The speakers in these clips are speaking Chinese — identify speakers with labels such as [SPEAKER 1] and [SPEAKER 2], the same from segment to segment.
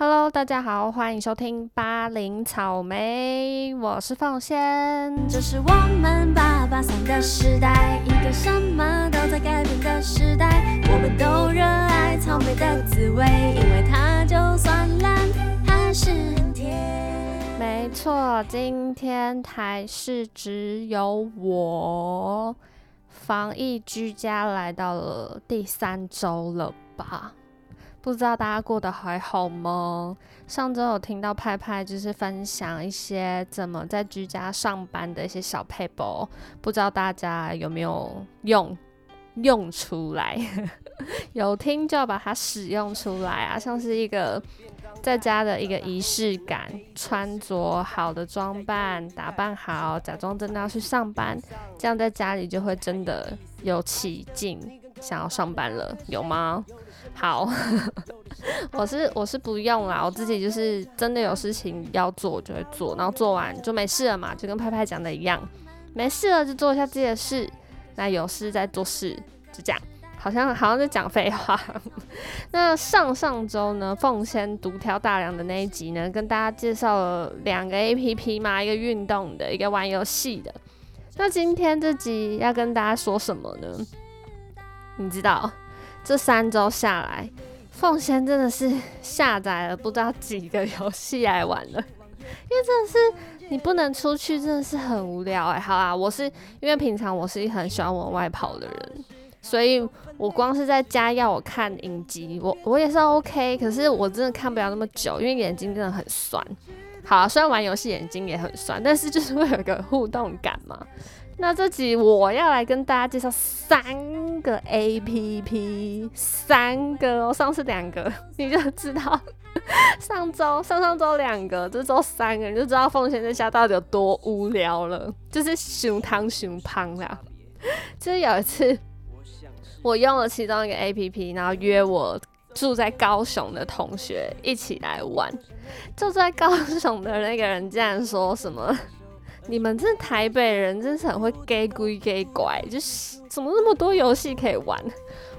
[SPEAKER 1] Hello，大家好，欢迎收听八零草莓，我是凤仙。
[SPEAKER 2] 这是我们八八三的时代，一个什么都在改变的时代。我们都热爱草莓的滋味，因为它就算烂，还是很甜。
[SPEAKER 1] 没错，今天还是只有我，防疫居家来到了第三周了吧？不知道大家过得还好吗？上周有听到派派就是分享一些怎么在居家上班的一些小配包，不知道大家有没有用用出来？有听就要把它使用出来啊！像是一个在家的一个仪式感，穿着好的装扮，打扮好，假装真的要去上班，这样在家里就会真的有起劲，想要上班了，有吗？好，我是我是不用啦，我自己就是真的有事情要做，就会做，然后做完就没事了嘛，就跟拍拍讲的一样，没事了就做一下自己的事，那有事再做事，就这样，好像好像在讲废话。那上上周呢，奉先独挑大梁的那一集呢，跟大家介绍了两个 A P P 嘛，一个运动的，一个玩游戏的。那今天这集要跟大家说什么呢？你知道？这三周下来，凤仙真的是下载了不知道几个游戏来玩了，因为真的是你不能出去，真的是很无聊哎。好啦，我是因为平常我是很喜欢往外跑的人，所以我光是在家要我看影集，我我也是 OK，可是我真的看不了那么久，因为眼睛真的很酸。好，虽然玩游戏眼睛也很酸，但是就是会有个互动感嘛。那这集我要来跟大家介绍三个 A P P，三个哦，上次两个你就知道，上周上上周两个，这周三个，你就知道凤仙在家到底有多无聊了，就是熊汤熊胖啦。就是有一次，我用了其中一个 A P P，然后约我住在高雄的同学一起来玩，住在高雄的那个人竟然说什么？你们这台北人真是很会 gay 归 gay 拐，就是怎么那么多游戏可以玩？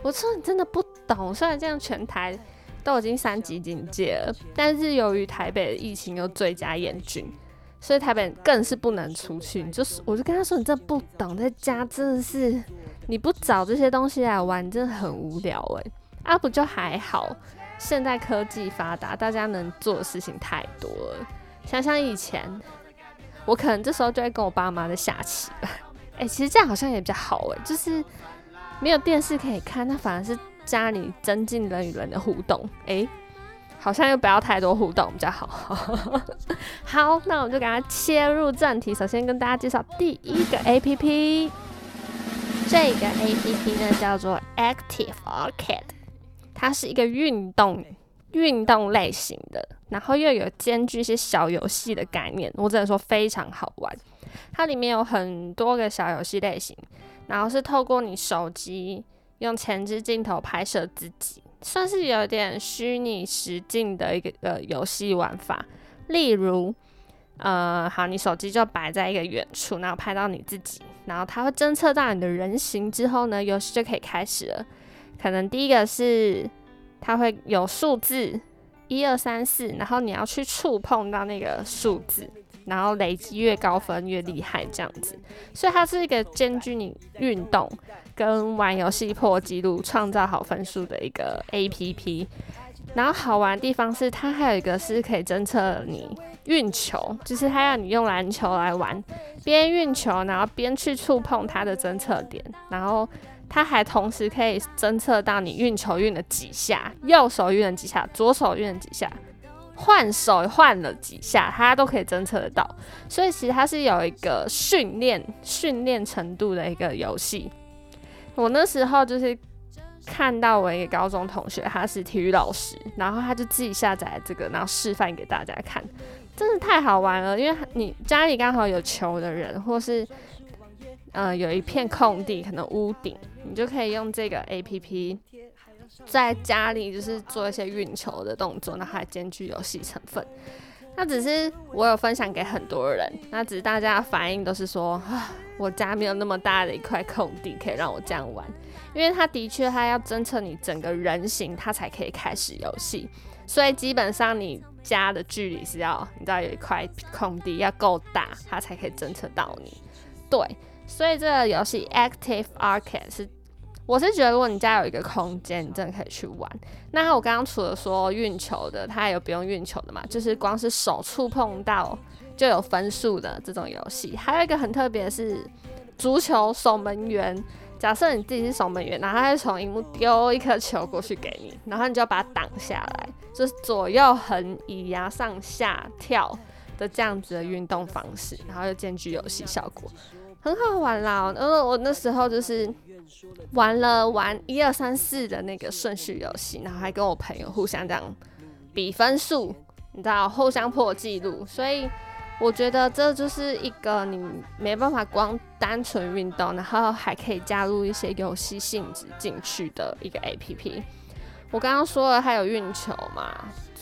[SPEAKER 1] 我说你真的不懂。虽然这样全台都已经三级警戒了，但是由于台北的疫情又最加严峻，所以台北更是不能出去。你就是，我就跟他说，你真的不懂，在家真的是你不找这些东西来玩，真的很无聊哎。啊，不就还好？现在科技发达，大家能做的事情太多了。想想以前。我可能这时候就会跟我爸妈在下棋了，哎，其实这样好像也比较好哎，就是没有电视可以看，那反而是家里增进人与人的互动，哎，好像又不要太多互动比较好。好，那我们就给它切入正题，首先跟大家介绍第一个 A P P，这个 A P P 呢叫做 Active Arcade，它是一个运动。运动类型的，然后又有兼具一些小游戏的概念，我只能说非常好玩。它里面有很多个小游戏类型，然后是透过你手机用前置镜头拍摄自己，算是有点虚拟实境的一个呃游戏玩法。例如，呃，好，你手机就摆在一个远处，然后拍到你自己，然后它会侦测到你的人形之后呢，游戏就可以开始了。可能第一个是。它会有数字一二三四，然后你要去触碰到那个数字，然后累积越高分越厉害这样子。所以它是一个兼具你运动跟玩游戏破纪录、创造好分数的一个 A P P。然后好玩的地方是，它还有一个是可以侦测你运球，就是它要你用篮球来玩，边运球然后边去触碰它的侦测点，然后。它还同时可以侦测到你运球运了几下，右手运了几下，左手运了几下，换手换了几下，它都可以侦测得到。所以其实它是有一个训练训练程度的一个游戏。我那时候就是看到我一个高中同学，他是体育老师，然后他就自己下载这个，然后示范给大家看，真的太好玩了。因为你家里刚好有球的人，或是呃有一片空地，可能屋顶。你就可以用这个 A P P 在家里就是做一些运球的动作，那还兼具游戏成分。那只是我有分享给很多人，那只是大家的反应都是说啊，我家没有那么大的一块空地可以让我这样玩，因为它的确它要侦测你整个人形，它才可以开始游戏。所以基本上你家的距离是要，你知道有一块空地要够大，它才可以侦测到你。对，所以这个游戏 Active Arcade 是，我是觉得如果你家有一个空间，你真的可以去玩。那我刚刚除了说运球的，它有不用运球的嘛，就是光是手触碰到就有分数的这种游戏。还有一个很特别的是足球守门员。假设你自己是守门员，然后他就从荧幕丢一颗球过去给你，然后你就要把它挡下来，就是左右横移呀、上下跳的这样子的运动方式，然后又兼具游戏效果，很好玩啦。因为我那时候就是玩了玩一二三四的那个顺序游戏，然后还跟我朋友互相这样比分数，你知道，互相破纪录，所以。我觉得这就是一个你没办法光单纯运动，然后还可以加入一些游戏性质进去的一个 A P P。我刚刚说了，它有运球嘛，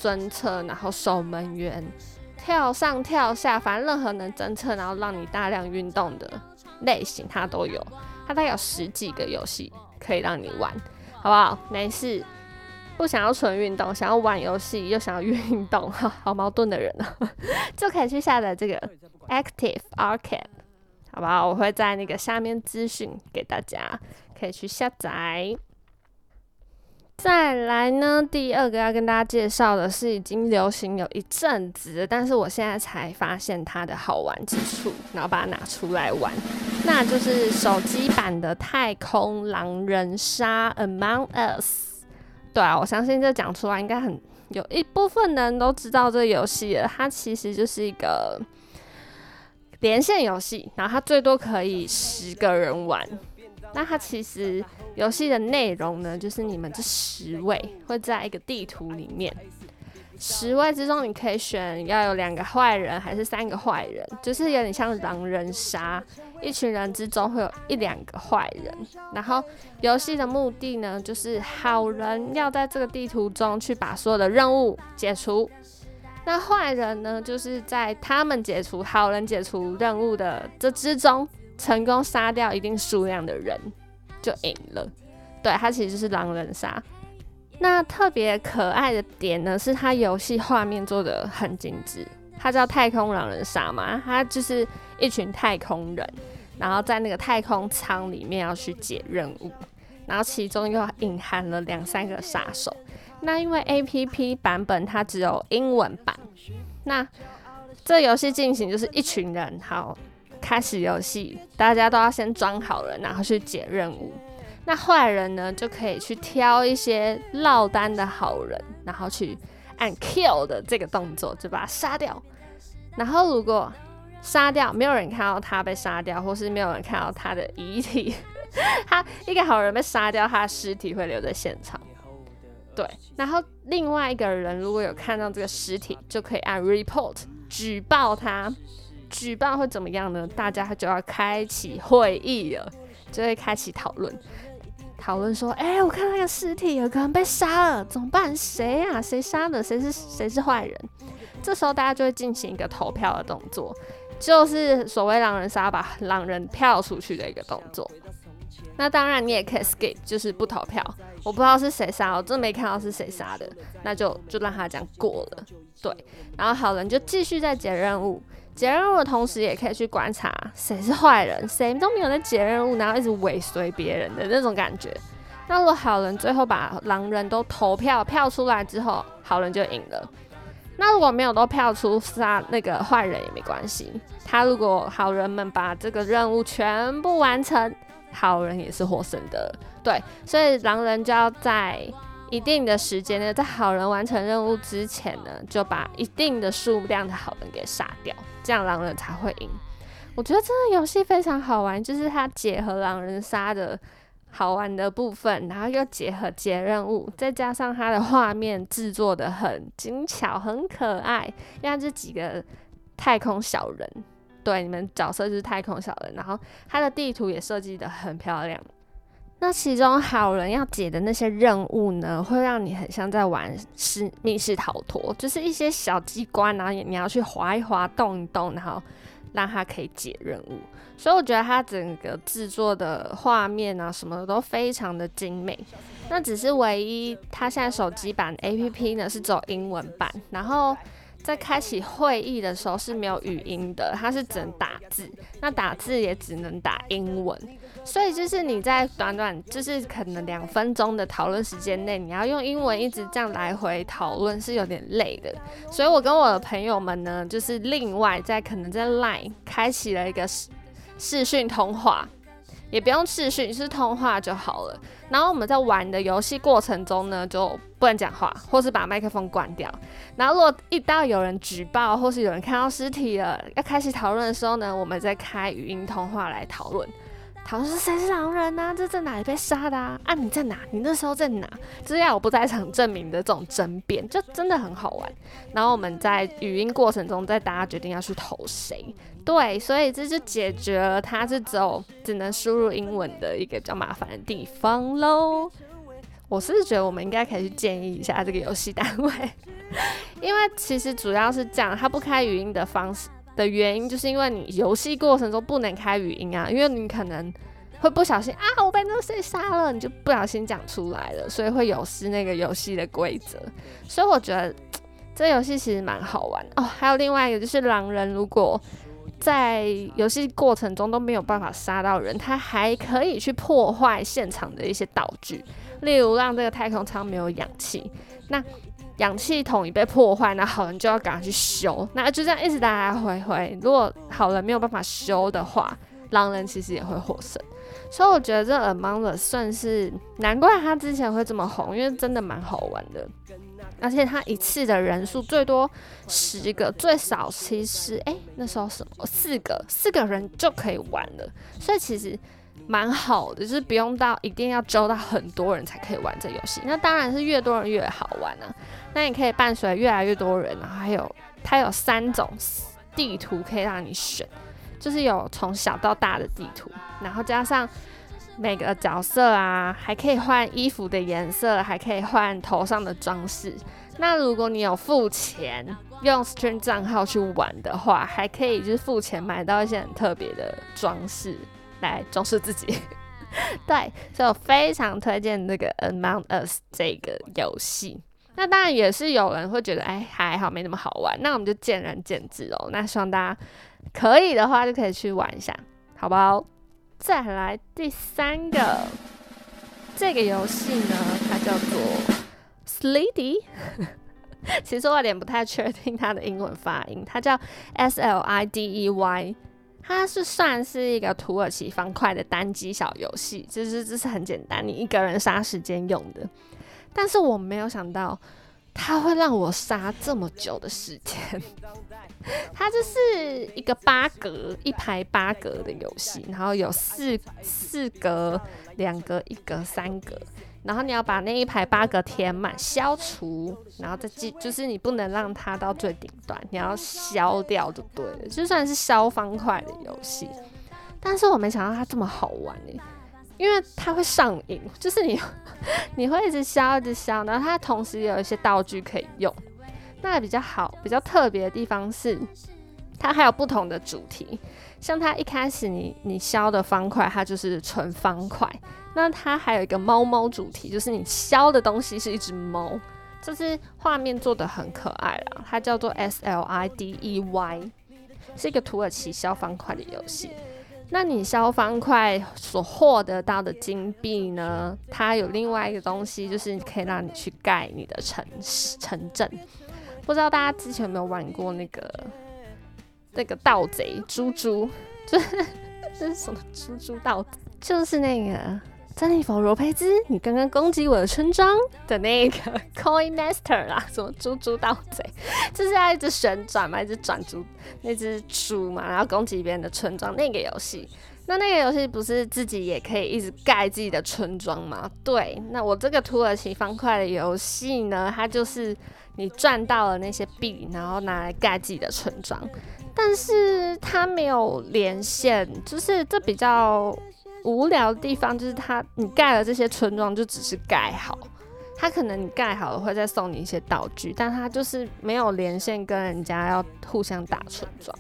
[SPEAKER 1] 侦测，然后守门员，跳上跳下，反正任何能侦测，然后让你大量运动的类型，它都有。它大概有十几个游戏可以让你玩，好不好？没事。不想要纯运动，想要玩游戏又想要运动，哈，好矛盾的人啊，就可以去下载这个 Active Arcade，好吧？我会在那个下面资讯给大家，可以去下载。再来呢，第二个要跟大家介绍的是已经流行有一阵子，但是我现在才发现它的好玩之处，然后把它拿出来玩，那就是手机版的太空狼人杀 Among Us。对啊，我相信这讲出来应该很有一部分人都知道这个游戏了。它其实就是一个连线游戏，然后它最多可以十个人玩。那它其实游戏的内容呢，就是你们这十位会在一个地图里面。十位之中，你可以选要有两个坏人还是三个坏人，就是有点像狼人杀，一群人之中会有一两个坏人。然后游戏的目的呢，就是好人要在这个地图中去把所有的任务解除，那坏人呢，就是在他们解除好人解除任务的这之中，成功杀掉一定数量的人就赢了。对，它其实是狼人杀。那特别可爱的点呢，是它游戏画面做的很精致。它叫太空狼人杀嘛，它就是一群太空人，然后在那个太空舱里面要去解任务，然后其中又隐含了两三个杀手。那因为 A P P 版本它只有英文版，那这游戏进行就是一群人好开始游戏，大家都要先装好人，然后去解任务。那坏人呢，就可以去挑一些落单的好人，然后去按 kill 的这个动作，就把他杀掉。然后如果杀掉，没有人看到他被杀掉，或是没有人看到他的遗体，他一个好人被杀掉，他的尸体会留在现场。对，然后另外一个人如果有看到这个尸体，就可以按 report 举报他。举办会怎么样呢？大家就要开启会议了，就会开启讨论。讨论说：“哎，我看那个尸体，有个人被杀了，怎么办？谁呀？谁杀的？谁是谁是坏人？”这时候大家就会进行一个投票的动作，就是所谓狼人杀把狼人票出去的一个动作。那当然你也可以 skip，就是不投票。我不知道是谁杀，我真没看到是谁杀的，那就就让他这样过了。对，然后好人就继续在解任务。解任务的同时，也可以去观察谁是坏人，谁都没有在解任务，然后一直尾随别人的那种感觉。那如果好人最后把狼人都投票票出来之后，好人就赢了。那如果没有都票出杀那个坏人也没关系。他如果好人们把这个任务全部完成，好人也是获胜的。对，所以狼人就要在。一定的时间呢，在好人完成任务之前呢，就把一定的数量的好人给杀掉，这样狼人才会赢。我觉得这个游戏非常好玩，就是它结合狼人杀的好玩的部分，然后又结合解任务，再加上它的画面制作的很精巧、很可爱。因为这几个太空小人，对，你们角色就是太空小人，然后它的地图也设计的很漂亮。那其中好人要解的那些任务呢，会让你很像在玩室密室逃脱，就是一些小机关，然后你要去滑一滑、动一动，然后让他可以解任务。所以我觉得它整个制作的画面啊什么的都非常的精美。那只是唯一，它现在手机版 APP 呢是走英文版，然后。在开启会议的时候是没有语音的，它是只能打字，那打字也只能打英文，所以就是你在短短就是可能两分钟的讨论时间内，你要用英文一直这样来回讨论是有点累的，所以我跟我的朋友们呢，就是另外在可能在 Line 开启了一个视视讯通话。也不用视讯，是通话就好了。然后我们在玩的游戏过程中呢，就不能讲话，或是把麦克风关掉。然后如果遇到有人举报，或是有人看到尸体了，要开始讨论的时候呢，我们再开语音通话来讨论。讨论是谁是狼人呢？这在哪里被杀的啊？啊，你在哪？你那时候在哪？这样我不在场证明的这种争辩，就真的很好玩。然后我们在语音过程中，再大家决定要去投谁。对，所以这就解决了他是只有只能输入英文的一个比较麻烦的地方喽。我是觉得我们应该可以去建议一下这个游戏单位，因为其实主要是这样，它不开语音的方式的原因，就是因为你游戏过程中不能开语音啊，因为你可能会不小心啊，我被那个谁杀了，你就不小心讲出来了，所以会有失那个游戏的规则。所以我觉得这游戏其实蛮好玩哦。还有另外一个就是狼人，如果在游戏过程中都没有办法杀到人，他还可以去破坏现场的一些道具，例如让这个太空舱没有氧气，那氧气桶已被破坏，那好人就要赶快去修，那就这样一直来来回回。如果好人没有办法修的话，狼人其实也会获胜。所以我觉得这 Among Us 算是难怪他之前会这么红，因为真的蛮好玩的。而且他一次的人数最多十个，最少其实哎那时候什么四个四个人就可以玩了，所以其实蛮好的，就是不用到一定要招到很多人才可以玩这游戏。那当然是越多人越好玩啊。那你可以伴随越来越多人，然后还有它有三种地图可以让你选，就是有从小到大的地图，然后加上。每个角色啊，还可以换衣服的颜色，还可以换头上的装饰。那如果你有付钱用 Stream 账号去玩的话，还可以就是付钱买到一些很特别的装饰来装饰自己。对，所以我非常推荐那个 Among Us 这个游戏。那当然也是有人会觉得，哎，还好没那么好玩。那我们就见仁见智哦。那希望大家可以的话，就可以去玩一下，好不好？再来第三个，这个游戏呢，它叫做 Slidey。其实我有点不太确定它的英文发音，它叫 S L I D E Y。它是算是一个土耳其方块的单机小游戏，就是这是很简单，你一个人杀时间用的。但是我没有想到。它会让我杀这么久的时间，它就是一个八格一排八格的游戏，然后有四四格、两格、一格、三格，然后你要把那一排八格填满，消除，然后再记，就是你不能让它到最顶端，你要消掉就对了，就算是消方块的游戏，但是我没想到它这么好玩诶。因为它会上瘾，就是你你会一直消一直消，然后它同时有一些道具可以用。那比较好、比较特别的地方是，它还有不同的主题。像它一开始你你消的方块，它就是纯方块。那它还有一个猫猫主题，就是你消的东西是一只猫，就是画面做的很可爱啦。它叫做 S L I D E Y，是一个土耳其消方块的游戏。那你消方块所获得到的金币呢？它有另外一个东西，就是可以让你去盖你的城市城镇。不知道大家之前有没有玩过那个那个盗贼猪猪？就 是这是什么猪猪盗贼？就是那个。珍妮佛罗佩兹，你刚刚攻击我的村庄的那个 Coin Master 啦，什么猪猪盗贼，就是要一直旋转嘛，一直转猪那只猪嘛，然后攻击别人的村庄那个游戏。那那个游戏不是自己也可以一直盖自己的村庄吗？对，那我这个土耳其方块的游戏呢，它就是你赚到了那些币，然后拿来盖自己的村庄，但是它没有连线，就是这比较。无聊的地方就是它，你盖了这些村庄就只是盖好，它可能你盖好了会再送你一些道具，但它就是没有连线跟人家要互相打村庄，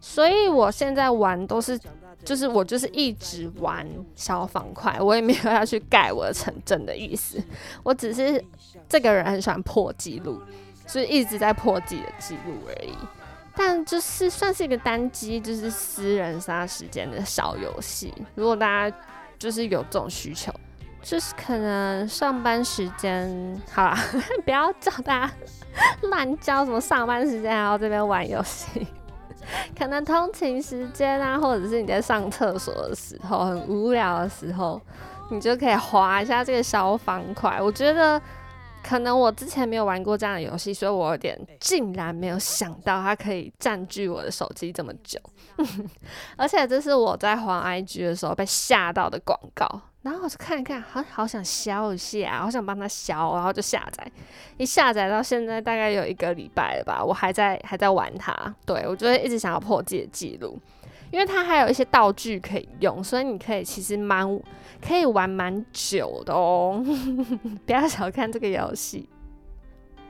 [SPEAKER 1] 所以我现在玩都是，就是我就是一直玩消方块，我也没有要去盖我的城镇的意思，我只是这个人很喜欢破纪录，所以一直在破自己的记录而已。但就是算是一个单机，就是私人杀时间的小游戏。如果大家就是有这种需求，就是可能上班时间，好啦，不要叫大家乱叫什么上班时间还要这边玩游戏。可能通勤时间啊，或者是你在上厕所的时候很无聊的时候，你就可以划一下这个小方块。我觉得。可能我之前没有玩过这样的游戏，所以我有点竟然没有想到它可以占据我的手机这么久。而且这是我在滑 IG 的时候被吓到的广告，然后我就看一看，好好想消一下，好想帮他消，然后就下载。一下载到现在大概有一个礼拜了吧，我还在还在玩它。对我就会一直想要破自己的记录。因为它还有一些道具可以用，所以你可以其实蛮可以玩蛮久的哦。不要小看这个游戏。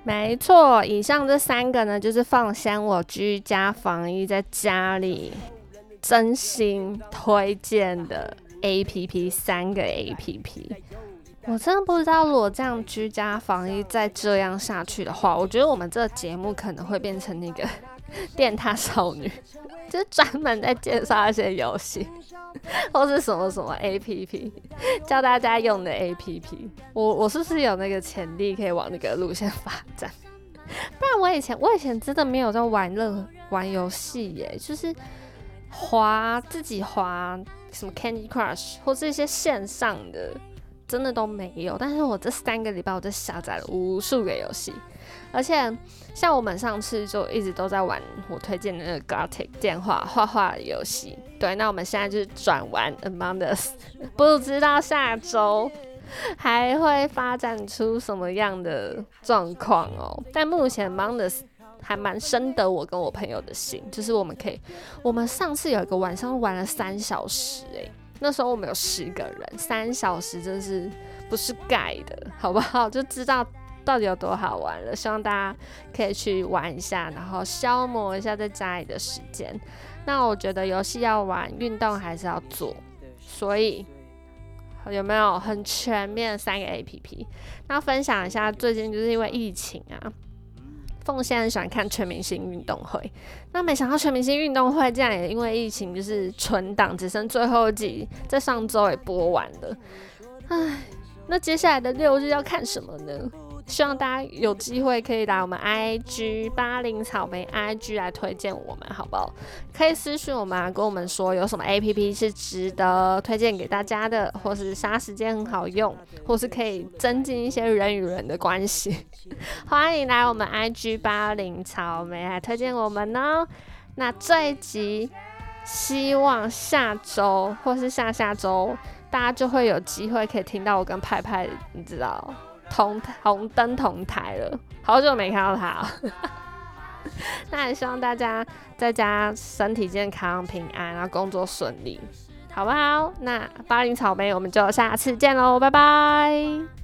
[SPEAKER 1] 没错，以上这三个呢，就是放香我居家防疫在家里真心推荐的 A P P，三个 A P P。我真的不知道，如果这样居家防疫再这样下去的话，我觉得我们这个节目可能会变成那个 电塔少女。就是专门在介绍一些游戏，或是什么什么 A P P，教大家用的 A P P。我我是不是有那个潜力可以往那个路线发展？不然我以前我以前真的没有在玩乐玩游戏耶，就是滑自己滑什么 Candy Crush 或是一些线上的，真的都没有。但是我这三个礼拜我就下载了无数个游戏。而且，像我们上次就一直都在玩我推荐的那个 Gartic 电话画画游戏。对，那我们现在就是转玩 Among Us，不知道下周还会发展出什么样的状况哦。但目前 Among Us 还蛮深得我跟我朋友的心，就是我们可以，我们上次有一个晚上玩了三小时，诶，那时候我们有十个人，三小时真是不是盖的，好不好？就知道。到底有多好玩了？希望大家可以去玩一下，然后消磨一下在家里的时间。那我觉得游戏要玩，运动还是要做。所以有没有很全面三个 A P P？那分享一下，最近就是因为疫情啊，凤仙很喜欢看全明星运动会。那没想到全明星运动会竟然也因为疫情就是存档，只剩最后一集，在上周也播完了。唉，那接下来的六日要看什么呢？希望大家有机会可以来我们 IG 八零草莓 IG 来推荐我们，好不好？可以私信我们，啊跟我们说有什么 APP 是值得推荐给大家的，或是杀时间很好用，或是可以增进一些人与人的关系。欢迎来我们 IG 八零草莓来推荐我们呢。那这一集希望下周或是下下周，大家就会有机会可以听到我跟派派，你知道。同红灯同台了，好久没看到他。那也希望大家在家身体健康、平安，然后工作顺利，好不好？那巴黎草莓，我们就下次见喽，拜拜。